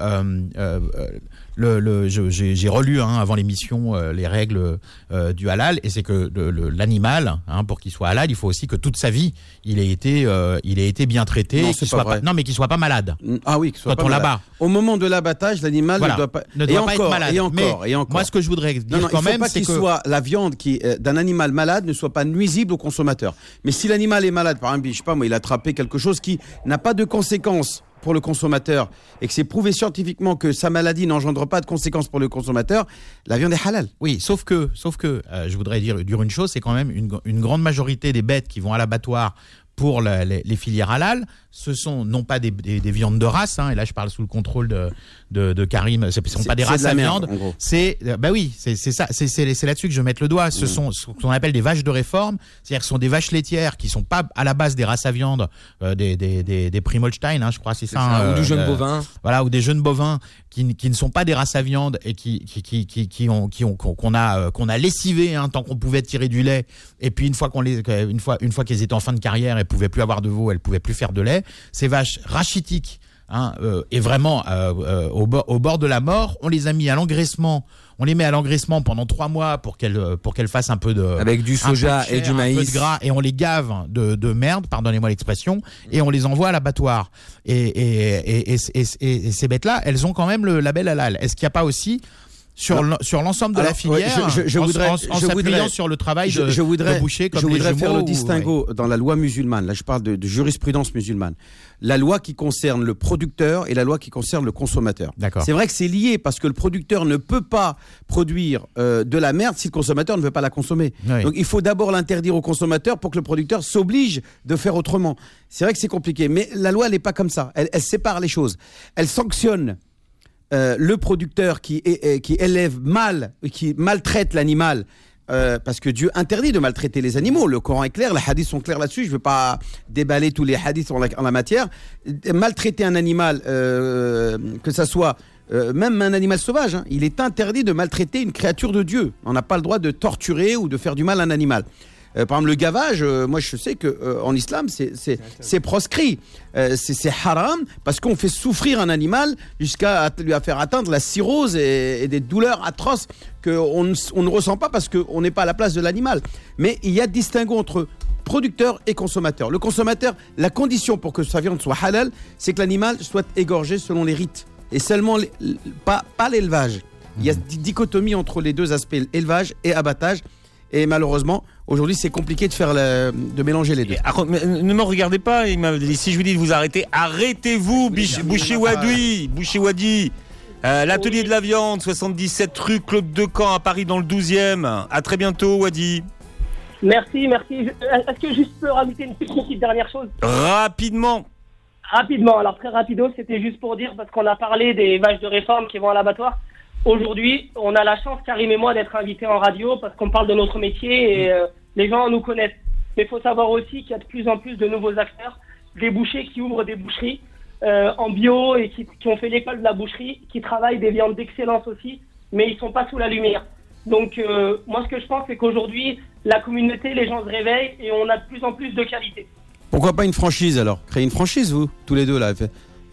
le, le- je- j'ai relu hein, avant l'émission euh, les règles euh, du halal, et c'est que l'animal, hein, pour qu'il soit halal, il faut aussi que toute sa vie, il ait été, euh, il ait été bien traité, Non, et pas mais qu'il soit pas malade. Ah oui, soit Quand pas on malade. l'abat. Au moment de l'abattage, l'animal Voilà, ne doit pas, ne et doit pas encore, être malade. Et encore, Mais et encore. Moi, ce que je voudrais dire Non, non, quand il faut même, pas c'est qu'il que soit la viande qui d'un animal malade ne soit pas nuisible au consommateur. Mais si l'animal est malade, par exemple, je sais pas moi, il a attrapé quelque chose qui n'a pas de conséquences pour le consommateur et que c'est prouvé scientifiquement que sa maladie n'engendre pas de conséquences pour le consommateur, la viande est halal. Oui, sauf que, sauf que, euh, je voudrais dire, dire une chose, c'est quand même une, une grande majorité des bêtes qui vont à l'abattoir pour la- les, les filières halal, ce sont non pas des, des- des viandes de race, hein, et là je parle sous le contrôle de, de, de Karim, ce ne sont pas des de races la à merde, viande, c'est, euh, bah oui, c'est ça, c'est là-dessus que je vais mettre le doigt. Mmh. Ce sont ce qu'on appelle des vaches de réforme, c'est-à-dire que ce sont des vaches laitières qui sont pas à la base des races à viande, euh, des des des, des Primolstein, hein, je crois, c'est ça, Ça, hein, ou du euh, jeune euh, bovin. voilà, ou des jeunes bovins qui, ne sont pas des races à viande et qui, qui, qui, ont, qui ont, qu'on a, euh, qu'on a lessivé hein, tant qu'on pouvait tirer du lait. Et puis une fois qu'on les, une fois, une fois qu'elles étaient en fin de carrière, elles pouvaient plus avoir de veau, elles pouvaient plus faire de lait. Ces vaches rachitiques. Hein, euh, et vraiment euh, au, au bord de la mort, on les a mis à l'engraissement. On les met à l'engraissement pendant trois mois pour qu'elles euh, pour qu'elles fassent un peu de Avec du soja chair, et du un peu maïs. de gras et on les gave de, de merde, pardonnez-moi l'expression, et on les envoie à l'abattoir. Et, et, et, et, ces bêtes-là, elles ont quand même le label halal. Est-ce qu'il n'y a pas aussi sur l'en- sur l'ensemble de Alors, la filière, ouais, je- je- je en- voudrais- en, en je s'appuyant sur le travail Je, de, je voudrais, de boucher comme je les voudrais faire le ou- distinguo dans la loi musulmane. Là, je parle de, de jurisprudence musulmane. La loi qui concerne le producteur et la loi qui concerne le consommateur. D'accord. C'est vrai que c'est lié parce que le producteur ne peut pas produire euh, de la merde si le consommateur ne veut pas la consommer. Oui. Donc il faut d'abord l'interdire au consommateur pour que le producteur s'oblige de faire autrement. C'est vrai que c'est compliqué, mais la loi elle n'est pas comme ça. Elle, elle sépare les choses. Elle sanctionne euh, le producteur est- qui élève mal, qui maltraite l'animal. euh, parce que Dieu interdit de maltraiter les animaux. Le Coran est clair, les hadiths sont clairs là-dessus. Je ne veux pas déballer tous les hadiths en la, matière. Maltraiter un animal, euh, que ça soit euh, même un animal sauvage, hein, il est interdit de maltraiter une créature de Dieu. On n'a pas le droit de torturer ou de faire du mal à un animal. Euh, par exemple, le gavage, euh, moi je sais que euh, en islam, c'est- proscrit. C'est haram parce qu'on fait souffrir un animal jusqu'à lui faire atteindre la cirrhose et, et des douleurs atroces qu'on on ne ressent pas parce qu'on n'est pas à la place de l'animal. Mais il y a distinguo entre producteur et consommateur. Le consommateur, la condition pour que sa viande soit halal, c'est que l'animal soit égorgé selon les rites et seulement les- pas, pas l'élevage. Il y a di- dichotomie entre les deux aspects, élevage et abattage. Et malheureusement, aujourd'hui, c'est compliqué de faire le- de mélanger les deux. Ah, mais, ne me regardez pas, il m'a dit, si je vous dis de vous arrêter, arrêtez-vous, Bich- Boucher Wadi. Euh, L'atelier de la viande, 77 rue Claude Decamp à Paris dans le 12e. À très bientôt, Wadi. Merci, merci. Je- Est-ce que juste peux rajouter une petite, petite dernière chose? Rapidement. Rapidement, alors très rapido, c'était juste pour dire, parce qu'on a parlé des vaches de réforme qui vont à l'abattoir. Aujourd'hui, on a la chance, Karim et moi, d'être invités en radio parce qu'on parle de notre métier et euh, les gens nous connaissent. Mais il faut savoir aussi qu'il y a de plus en plus de nouveaux acteurs, des bouchers qui ouvrent des boucheries euh, en bio et qui, qui ont fait l'école de la boucherie, qui travaillent des viandes d'excellence aussi, mais ils sont pas sous la lumière. Donc euh, moi, ce que je pense, c'est qu'aujourd'hui, la communauté, les gens se réveillent et on a de plus en plus de qualité. Pourquoi pas une franchise alors? Créer une franchise, vous, tous les deux, là,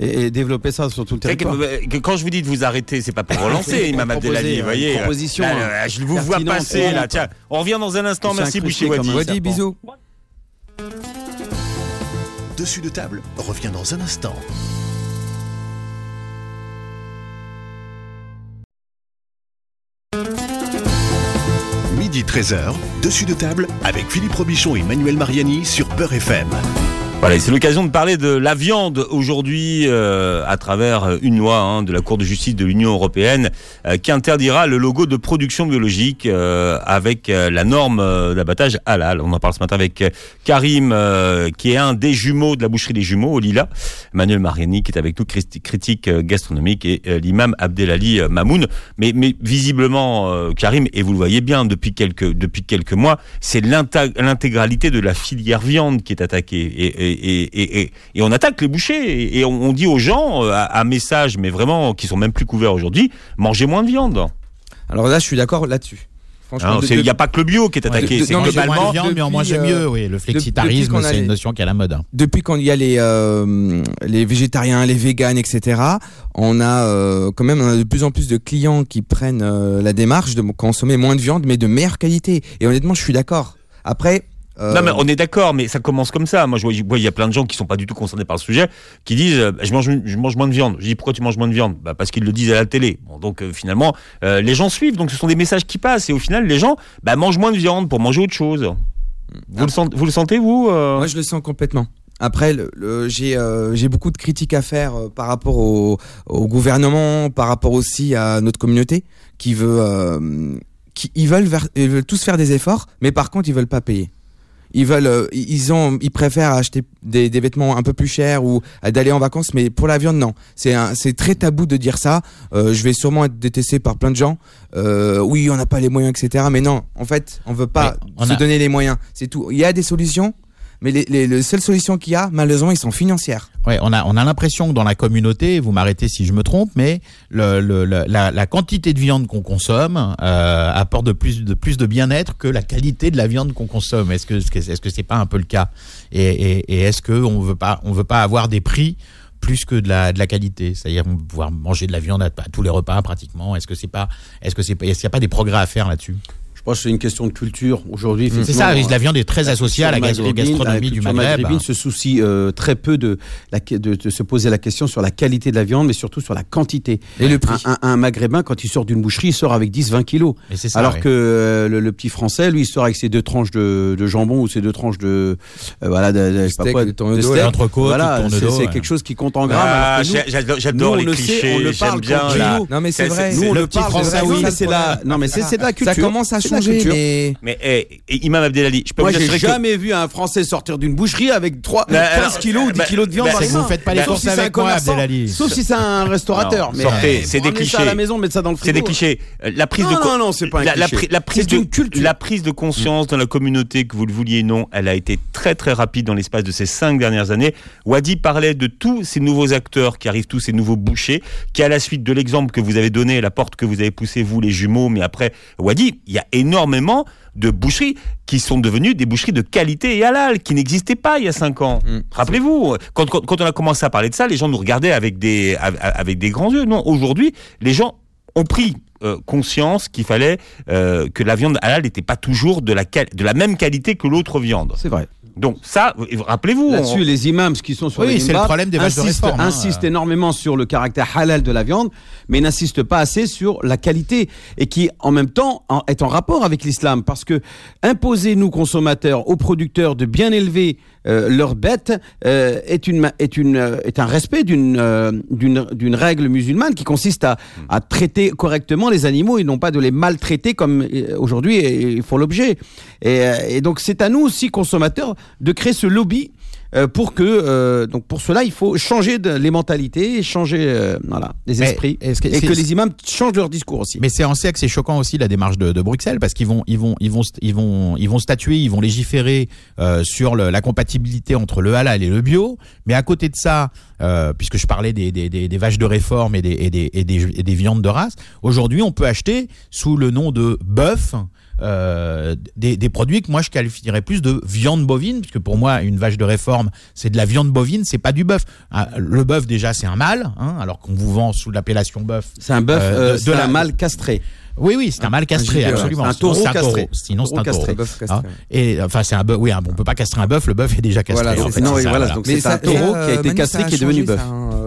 et, et développer ça sur tout le territoire. euh, que quand je vous dis de vous arrêter, c'est pas pour relancer, Imam Abdelali, euh, vous voyez. proposition, Là, hein, là, je vous vois passer, là. Tiens, on revient dans un instant. Merci, comme Wadi. Wadi, bisous. Dessus de table revient dans un instant. Midi 13h, dessus de table avec Philippe Robichon et Manuel Mariani sur Beurre FM. Voilà, c'est l'occasion de parler de la viande aujourd'hui euh, à travers une loi hein, de la Cour de justice de l'Union européenne euh, qui interdira le logo de production biologique euh, avec euh, la norme euh, d'abattage halal. On en parle ce matin avec euh, Karim, qui est un des jumeaux de la boucherie des jumeaux au Lila, Emmanuel Mariani qui est avec nous, critique gastronomique et l'imam Abdelali Mamoun. Mais, mais visiblement, Karim, et vous le voyez bien depuis quelques, depuis quelques mois, c'est l'intégralité de la filière viande qui est attaquée. Et, et, et, et, et- et on attaque les bouchers. Et, et on, on dit aux gens, euh, à, à message, mais vraiment, qui sont même plus couverts aujourd'hui, mangez moins de viande. Alors là, je suis d'accord là-dessus. Hein, Il de- n'y a pas que le bio qui est attaqué. c'est globalement, moins de viande, mais en depuis, manger euh, mieux. Oui, le flexitarisme, c'est les- une notion qui est à la mode. hein. depuis quand il y a les, euh, les végétariens, les véganes, etc., on a euh, quand même on a de plus en plus de clients qui prennent euh, la démarche de consommer moins de viande, mais de meilleure qualité. Et honnêtement, je suis d'accord. Après. Euh, Non mais on est d'accord, mais ça commence comme ça. Moi je vois, il y a plein de gens qui sont pas du tout concernés par le sujet, qui disent euh, je mange je mange moins de viande. Je dis pourquoi tu manges moins de viande? Bah, parce qu'ils le disent à la télé. Bon, donc euh, finalement euh, les gens suivent, donc ce sont des messages qui passent et au final les gens bah, mangent moins de viande pour manger autre chose. Vous, le, sentez, vous le sentez vous euh? Moi, je le sens complètement. Après, le, le- j'ai euh, j'ai beaucoup de critiques à faire euh, par rapport au, au gouvernement, par rapport aussi à notre communauté qui veut, euh, qui ils veulent, ver- ils veulent tous faire des efforts, mais par contre, ils veulent pas payer. Ils veulent, euh, ils ont, ils préfèrent acheter des, des vêtements un peu plus chers ou euh, d'aller en vacances, mais pour la viande, non. C'est c'est très tabou de dire ça. Euh, je vais sûrement être détesté par plein de gens. Euh, oui, on n'a pas les moyens, etc. Mais non, en fait, on veut pas on se a- donner les moyens. C'est tout. Il y a des solutions, mais les, les, les seules solutions qu'il y a, malheureusement, ils sont financières. Ouais, on a, on a l'impression que dans la communauté, vous m'arrêtez si je me trompe, mais la, quantité de viande qu'on consomme euh, apporte de plus de, plus de bien-être que la qualité de la viande qu'on consomme. Est-ce que est-ce que c'est pas un peu le cas? Et, est-ce que on veut pas on veut pas avoir des prix plus que de la, de la qualité, c'est-à-dire pouvoir manger de la viande à, tous les repas pratiquement. Est-ce que c'est pas, est-ce que c'est est-ce qu'il n'y a pas des progrès à faire là-dessus? Je pense que c'est une question de culture. Aujourd'hui, C'est ça, la viande est très associée à la, gastronomie la du Maghreb. se soucie euh, très peu de, la, de, de se poser la question sur la qualité de la viande, mais surtout sur la quantité. Et le prix. Un, un- un maghrébin, quand il sort d'une boucherie, il sort avec 10-20 kilos. Et c'est ça, Alors ouais. que euh, le, le petit français, lui, il sort avec ses deux tranches de, de jambon ou ses deux tranches de, euh, voilà, de, c'est quelque chose qui compte en grammes. Ah, j'adore les clichés, j'aime bien. Non, mais c'est vrai. Nous, on le parle, français, oui. ça, c'est la, non, mais c'est de la culture. Ça commence à la changer, mais Mais eh, et Imam Abdelali, je peux Moi, vous j'ai assurer que jamais vu un Français sortir d'une boucherie avec 3, Bah, 15 alors, kilos ou 10 bah, kilos de viande bah, dans c'est les que vous faites pas les courses si c'est avec moi, Abdelali. Sauf si c'est un restaurateur. Non, mais sortez, euh, c'est des ramener ça clichés. à la maison, mettre ça dans le C'est frigo. des clichés. Euh, La prise Non, de non, non, c'est pas un la, cliché. la prise C'est de une culture. la prise de conscience dans la communauté que vous le vouliez ou non, elle a été très très rapide dans l'espace de ces cinq dernières années. Wadi parlait de tous ces nouveaux acteurs qui arrivent, tous ces nouveaux bouchers, qui à la suite de l'exemple que vous avez donné, la porte que vous avez poussée vous les jumeaux, mais après Wadi, il y a énormément de boucheries qui sont devenues des boucheries de qualité et halal, qui n'existaient pas il y a cinq ans. Mm. Rappelez-vous, quand, quand, quand on a commencé à parler de ça, les gens nous regardaient avec des, avec, avec des grands yeux. Non, aujourd'hui, les gens ont pris euh, conscience qu'il fallait euh, que la viande halal n'était pas toujours de la, de la même qualité que l'autre viande. C'est vrai. Donc ça, rappelez-vous. Là-dessus, on- les imams qui sont sur Oui, les c'est le problème des de insistent, réforme, hein. insistent énormément sur le caractère halal de la viande, mais n'insistent pas assez sur la qualité et qui, en même temps, en- est en rapport avec l'islam. Parce que imposer, nous, consommateurs, aux producteurs de bien élever euh, leurs bêtes euh, est, une, est, une, euh, est un respect d'une règle musulmane qui consiste à, à traiter correctement les animaux et non pas de les maltraiter comme aujourd'hui ils font l'objet. Et, et donc c'est à nous aussi consommateurs de créer ce lobby euh, pour que euh, donc pour cela il faut changer de, les mentalités, changer euh, voilà les esprits que et que les imams changent leur discours aussi. Mais c'est en ça que c'est choquant aussi la démarche de, de Bruxelles parce qu'ils vont ils vont ils vont ils vont ils vont statuer, ils vont légiférer sur le- la compatibilité entre le halal et le bio. Mais à côté de ça, puisque je parlais des, des, des, des vaches de réforme et des et des, et des, et des viandes de race, aujourd'hui on peut acheter sous le nom de bœuf. Euh, des, des produits que moi je qualifierais plus de viande bovine puisque pour moi une vache de réforme c'est de la viande bovine c'est pas du bœuf Ah, le bœuf déjà c'est un mâle hein, alors qu'on vous vend sous l'appellation bœuf C'est un bœuf, Euh, euh, de- un la- mâle castré. oui, oui, c'est un mâle castré, absolument. un taureau castré. Sinon, c'est Taureau un taureau. castré. Un bœuf castré. Hein et enfin, c'est un bœuf. Oui, hein, on peut pas castrer un bœuf. Le bœuf est déjà castré. Voilà, en fait. Non, c'est oui, ça, voilà, voilà. donc c'est un taureau euh, qui a été Manu, castré qui est devenu bœuf.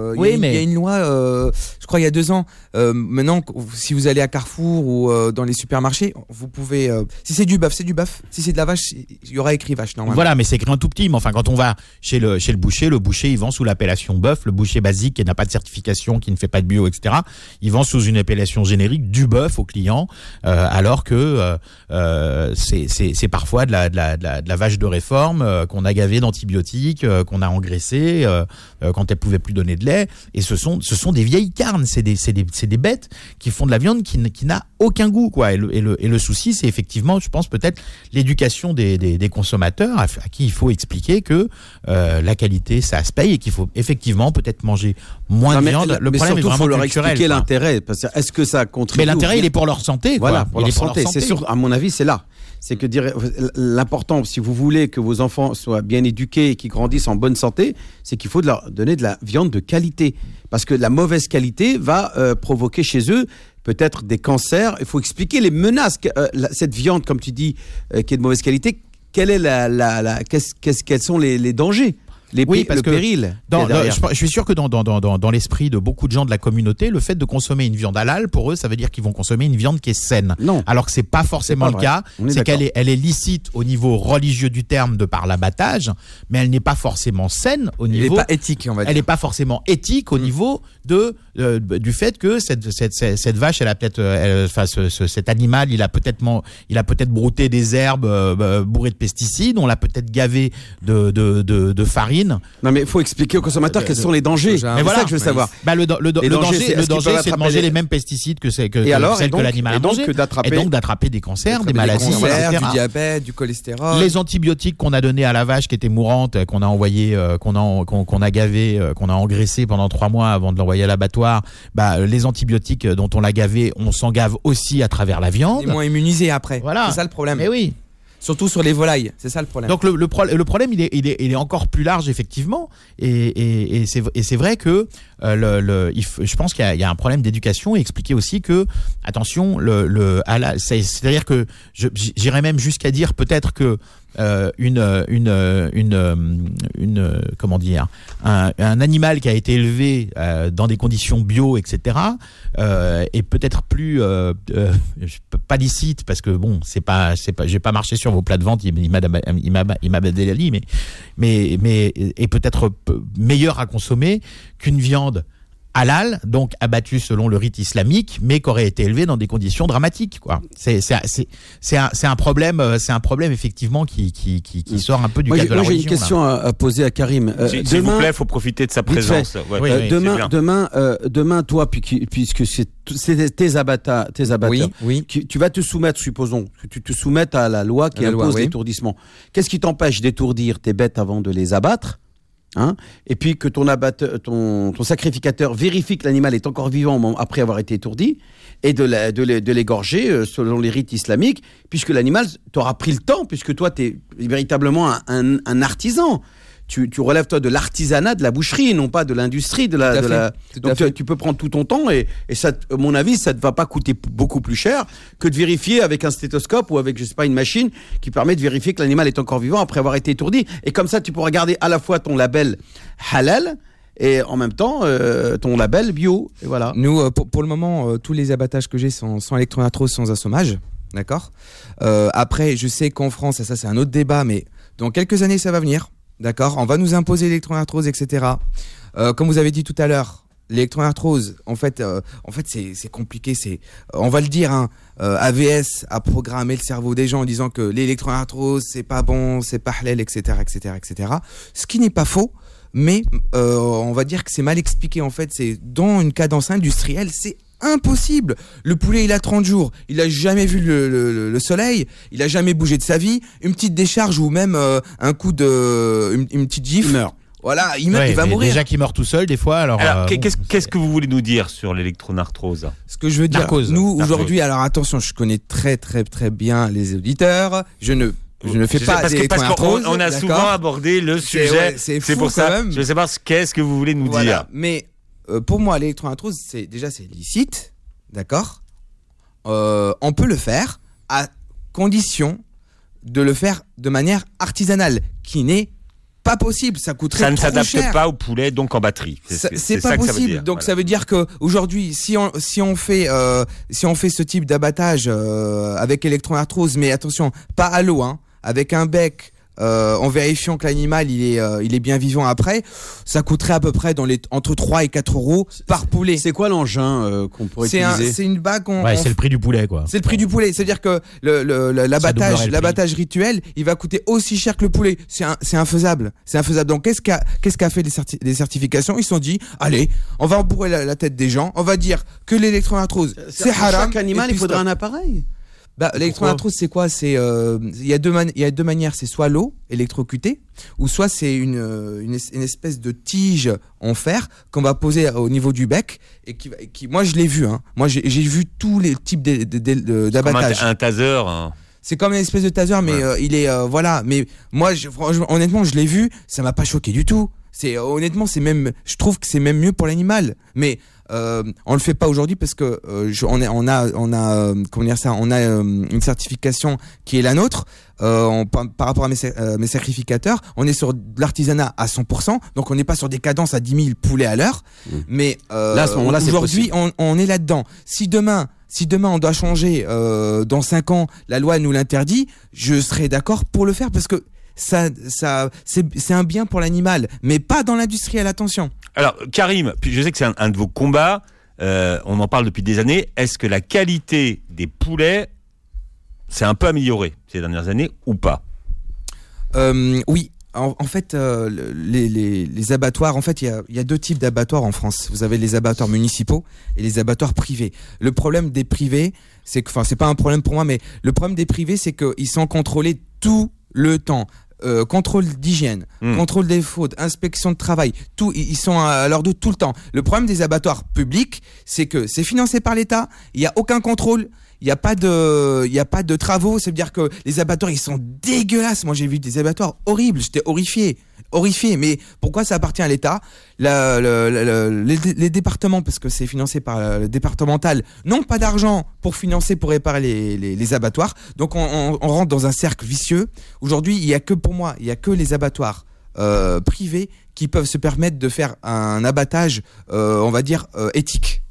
Euh, il Oui, y a- il mais- y a une loi, euh, je crois il y a deux ans. euh, maintenant, si vous allez à Carrefour ou dans les supermarchés, vous pouvez. si c'est du bœuf, c'est du bœuf. Si c'est de la vache, il y aura écrit vache normalement. Voilà, mais c'est écrit un tout petit. Mais enfin, quand on va chez le, chez le boucher, le boucher, il vend sous l'appellation bœuf. Le boucher basique qui n'a pas de certification, qui ne fait pas de bio, etc. Il vend sous une appellation générique du bœuf au client, euh, alors que euh, c'est parfois de la, de, la, de, la, de la vache de réforme euh, qu'on a gavé d'antibiotiques, qu'on a engraissé euh, quand elle pouvait plus donner de lait. Et ce sont, ce sont des vieilles carnes, c'est des, des, des bêtes qui font de la viande qui, n'a aucun goût. Quoi. Et, le, et, le, et le souci, c'est effectivement, je pense peut-être, l'éducation des, des, des consommateurs à, à qui il faut expliquer que euh, la qualité, ça se paye et qu'il faut effectivement peut-être manger moins Non, de mais, viande. Le mais problème est surtout, vraiment faut leur culturel. expliquer l'intérêt. Est-ce que ça contribue Mais l'intérêt, il est pour leur santé. quoi. Voilà, pour Il leur est santé. C'est sûr, à mon avis, c'est là. C'est que dire l'important, si vous voulez que vos enfants soient bien éduqués et qu'ils grandissent en bonne santé, c'est qu'il faut leur donner de la viande de qualité. Parce que la mauvaise qualité va euh, provoquer chez eux peut-être des cancers. Il faut expliquer les menaces euh, cette viande, comme tu dis, euh, qui est de mauvaise qualité. Quelle qu'est-ce, quels sont les dangers, les Oui, parce le que péril Dans- dans- je, je suis sûr que dans, dans, dans, dans, dans l'esprit de beaucoup de gens de la communauté, le fait de consommer une viande halal, pour eux, ça veut dire qu'ils vont consommer une viande qui est saine. Non. Alors que c'est pas forcément le cas. C'est qu'elle est, elle est licite au niveau religieux du terme de par l'abattage, mais elle n'est pas forcément saine au Il est niveau. pas éthique, on va dire. Elle n'est pas forcément éthique au niveau de euh, du fait que cette, cette, cette, cette vache, elle a peut-être, euh, elle- enfin, ce- ce- cet animal, il a peut-être, man- il a peut-être brouté des herbes euh, euh, bourrées de pesticides, on l'a peut-être gavé de, de, de, de farine. Non, mais il faut expliquer aux consommateurs quels sont les dangers. C'est Mais ça que je veux savoir. Bah, le, danger, c'est- de manger les- mêmes pesticides que, c'est- que, Et que alors, et celles que l'animal et a donc mangé. Et donc d'attraper des cancers, des Des maladies, cancers, etc. du diabète, du cholestérol. Les antibiotiques qu'on a donnés à la vache qui était mourante, euh, qu'on a envoyé, euh, qu'on a, qu'on, qu'on a gavé, euh, qu'on a engraissé pendant trois mois avant de l'envoyer à l'abattoir, bah, euh, les antibiotiques euh, dont on l'a gavé, on s'en gave aussi à travers la viande. Est moins immunisé après. Voilà. C'est ça le problème. Mais oui. Surtout sur les volailles. C'est ça le problème. Donc le, le, pro- le problème, il est, il, est, il est encore plus large, effectivement. Et, et, et c'est vrai que f- je pense qu'il y, a- un problème d'éducation et expliquer aussi que, attention, c'est-à-dire que j'irais même jusqu'à dire peut-être que euh, une, une, une, comment dire, un, animal qui a été élevé euh, dans des conditions bio, etc., euh, est peut-être plus euh, euh, pas licite parce que bon, c'est pas, c'est pas, j'ai pas marché sur vos plats de vente, il m'a, mais, mais, mais est peut-être meilleur à consommer qu'une viande halal, donc abattue selon le rite islamique, mais qui aurait été élevée dans des conditions dramatiques. Quoi. C'est, c'est, c'est, c'est un, c'est un problème, euh, c'est un problème effectivement qui, qui, qui, qui sort un peu du Moi, j'ai cadre de la moi, j'ai une question à, à poser à Karim. Euh, S'il vous demain- plaît, il faut profiter de sa présence. Ouais. Oui, Euh, oui, c'est demain, demain, euh, demain, toi, puis- puisque c'est c'est tes abatteurs, tes abatteurs, oui, oui. qui- tu vas te soumettre, supposons, que tu te soumettes à la loi qui la loi, impose oui. l'étourdissement. Qu'est-ce qui t'empêche d'étourdir tes bêtes avant de les abattre? Hein Et puis que ton, ton, sacrificateur vérifie que l'animal est encore vivant après avoir été étourdi et de, l'égorger euh, selon les rites islamiques, puisque l'animal t'aura pris le temps, puisque toi, tu es véritablement un artisan. Tu, tu relèves toi de l'artisanat, de la boucherie, non pas de l'industrie, de la, de la, donc tu, tu peux prendre tout ton temps et, et ça, à mon avis, ça ne va pas coûter beaucoup plus cher que de vérifier avec un stéthoscope ou avec, je sais pas, une machine qui permet de vérifier que l'animal est encore vivant après avoir été étourdi. Et comme ça, tu pourras garder à la fois ton label halal et en même temps euh, ton label bio. Et voilà. Nous, euh, pour, pour le moment, euh, tous les abattages que j'ai sont sans électroarthrose, sans assommage. D'accord? Après, je sais qu'en France, et ça c'est un autre débat, mais dans quelques années, ça va venir. D'accord On va nous imposer l'électroarthrose, etc. Euh, comme vous avez dit tout à l'heure, l'électroarthrose, en fait, euh, en fait c'est compliqué. C'est, on va le dire, hein, euh, AVS a programmé le cerveau des gens en disant que l'électroarthrose, c'est pas bon, c'est pas halal, etc., etc., etc. Ce qui n'est pas faux, mais on va dire que c'est mal expliqué en fait. C'est dans une cadence industrielle, c'est impossible. Le poulet, il a 30 jours, il a jamais vu le, le- le- le soleil, il a jamais bougé de sa vie. Une petite décharge ou même euh, un coup de, une, une petite gifle. Il meurt. Voilà, il, meurt, Ouais, il va mourir. Déjà qu'il meurt tout seul, des fois. Alors, Alors, euh, bon, qu'est-ce que vous voulez nous dire sur l'électronarthrose? Ce que je veux dire, Narcose. nous Narcose. aujourd'hui, alors attention, je connais très très très bien les auditeurs. Je ne, je ne fais Je sais, pas parce que- parce qu'on on a souvent abordé le C'est- sujet. ouais, c'est pour quand ça. même. Je veux savoir ce qu'est-ce que vous voulez nous Voilà. dire. Mais euh, pour moi, l'électroarthrose, c'est déjà c'est licite, d'accord? Euh, on peut le faire à condition de le faire de manière artisanale, qui n'est pas possible, ça coûterait Ça ne s'adapte pas au poulet, donc en batterie. C'est ça pas que ça veut possible. dire. Donc Voilà. ça veut dire que aujourd'hui, si on si on fait euh, si on fait ce type d'abattage euh, avec électroarthrose, mais attention, pas à l'eau, hein, avec un bec. Euh, en vérifiant que l'animal il est euh, il est bien vivant après, ça coûterait à peu près dans les entre 3 et 4 euros par poulet. C'est quoi l'engin euh, qu'on pourrait C'est un- utiliser c'est une bague. on- Ouais, on c'est le prix du poulet, quoi. c'est le prix du poulet. C'est-à-dire que le- le- le- doublerait l'abattage, rituel, il va coûter aussi cher que le poulet. C'est un- c'est infaisable. C'est infaisable. Donc, qu'est-ce qu'a qu'est-ce qu'a fait les, certi- les certifications? Ils se sont dit, allez, on va embourrer la, la tête des gens. On va dire que l'électroarthrose, c'est Pour haram. Chaque animal, il stop. un appareil. Bah, c'est quoi? C'est euh, il y a deux man- il y a deux manières. C'est soit l'eau électrocutée, ou soit c'est une, euh, une es- une espèce de tige en fer qu'on va poser au niveau du bec et qui, moi je l'ai vu. Hein. Moi j'ai vu tous les types Comme un, d'abattage. un taser. hein. C'est comme une espèce de taser, mais Ouais. euh, il est euh, voilà. Mais moi, je, franchement, honnêtement, je l'ai vu, ça m'a pas choqué du tout. C'est honnêtement, c'est même, je trouve que c'est même mieux pour l'animal. Mais euh, on le fait pas aujourd'hui parce que euh, je- on, est, on a, on a, euh, comment dire ça, on a euh, une certification qui est la nôtre. Euh, on- par, par rapport à mes, euh, mes sacrificateurs, on est sur de l'artisanat à 100%, donc on n'est pas sur des cadences à 10 000 poulets à l'heure. Mais euh, aujourd'hui, on, on est là-dedans. Si demain, si demain on doit changer, euh, dans 5 ans, la loi nous l'interdit, je serais d'accord pour le faire parce que ça, ça, c'est un bien pour l'animal, mais pas dans l'industriel. Attention. Alors, Karim, je sais que c'est un, un de vos combats. euh, on en parle depuis des années. Est-ce que la qualité des poulets s'est un peu améliorée ces dernières années ou pas? Euh, oui. En, en fait, euh, le- les, les, les abattoirs, en fait, il y a, il y a deux types d'abattoirs en France. Vous avez les abattoirs municipaux et les abattoirs privés. Le problème des privés, c'est que, enfin, c'est pas un problème pour moi, mais le problème des privés, c'est qu'ils sont contrôlés tout le temps. Euh, contrôle d'hygiène, Hmm. contrôle des fautes, inspection de travail, tout, ils sont à leur dos tout le temps. Le problème des abattoirs publics, c'est que c'est financé par l'État, il n'y a aucun contrôle, il n'y a pas de, il y a pas de travaux. Ça veut dire que les abattoirs, ils sont dégueulasses. Moi, j'ai vu des abattoirs horribles. J'étais horrifié, horrifié. Mais pourquoi ça appartient à l'État? Les, départements, parce que c'est financé par euh, le départemental, n'ont pas d'argent pour financer, pour réparer les, abattoirs. Donc, on, rentre dans un cercle vicieux. Aujourd'hui, il y a que pour moi, il y a que les abattoirs euh, privés qui peuvent se permettre de faire un abattage, euh, on va dire, éthique.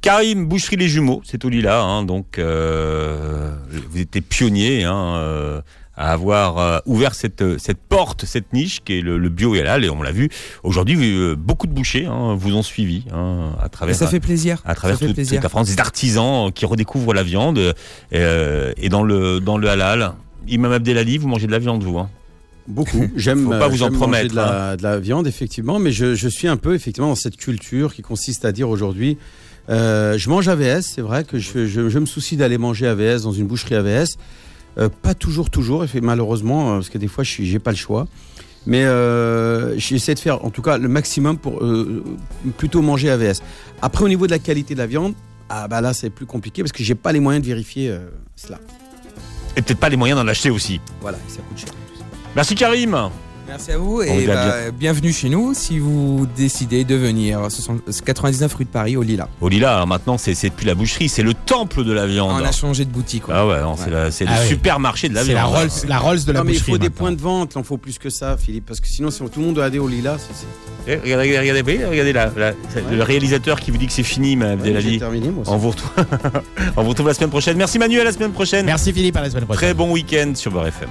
Karim, Boucherie les Jumeaux, c'est au Lila, hein, donc vous étiez pionnier hein, à avoir euh, ouvert cette, cette porte, cette niche qui est le, le bio et halal, et on l'a vu. Aujourd'hui, euh, beaucoup de bouchers hein, vous ont suivi hein, à Et travers. ça fait plaisir. à travers ça fait toute, plaisir. toute la France, des artisans qui redécouvrent la viande euh, et dans le dans le halal. Imam Abdelali, vous mangez de la viande, vous hein? Beaucoup. J'aime. Faut pas euh, vous en promettre, De la, de la viande, effectivement, mais je, je suis un peu effectivement dans cette culture qui consiste à dire aujourd'hui. euh, je mange AVS, c'est vrai que je, je, je me soucie d'aller manger AVS dans une boucherie AVS. Euh, pas toujours, toujours, et fait, malheureusement, euh, parce que des fois, je j'ai pas le choix. Mais euh, j'essaie de faire, en tout cas, le maximum pour euh, plutôt manger AVS. Après, au niveau de la qualité de la viande, ah bah là, c'est plus compliqué parce que j'ai pas les moyens de vérifier cela. Et peut-être pas les moyens d'en acheter aussi. Voilà, ça coûte cher. Merci Karim. Merci à vous et bah, bienvenue chez nous si vous décidez de venir. 60 99 rue de Paris au Lila. Au Lila, hein, maintenant, c'est plus la boucherie, c'est le temple de la viande. On a changé de boutique. ouais. Ah ouais, c'est Ouais. la- c'est Ah le oui. supermarché de la C'est viande. la Rolls, la Rolls de la Non, mais il boucherie. faut des maintenant. points de vente, il en faut plus que ça, Philippe, parce que sinon, si tout le monde doit aller au Lila. Eh, regardez, regardez, regardez, regardez là, là, c'est le réalisateur qui vous dit que c'est fini, ma Ouais, terminé, moi. On vous retrouve, on vous retrouve la semaine prochaine. Merci Manuel, à la semaine prochaine. Merci Philippe, à la semaine prochaine. Très bon week-end sur Beurre FM.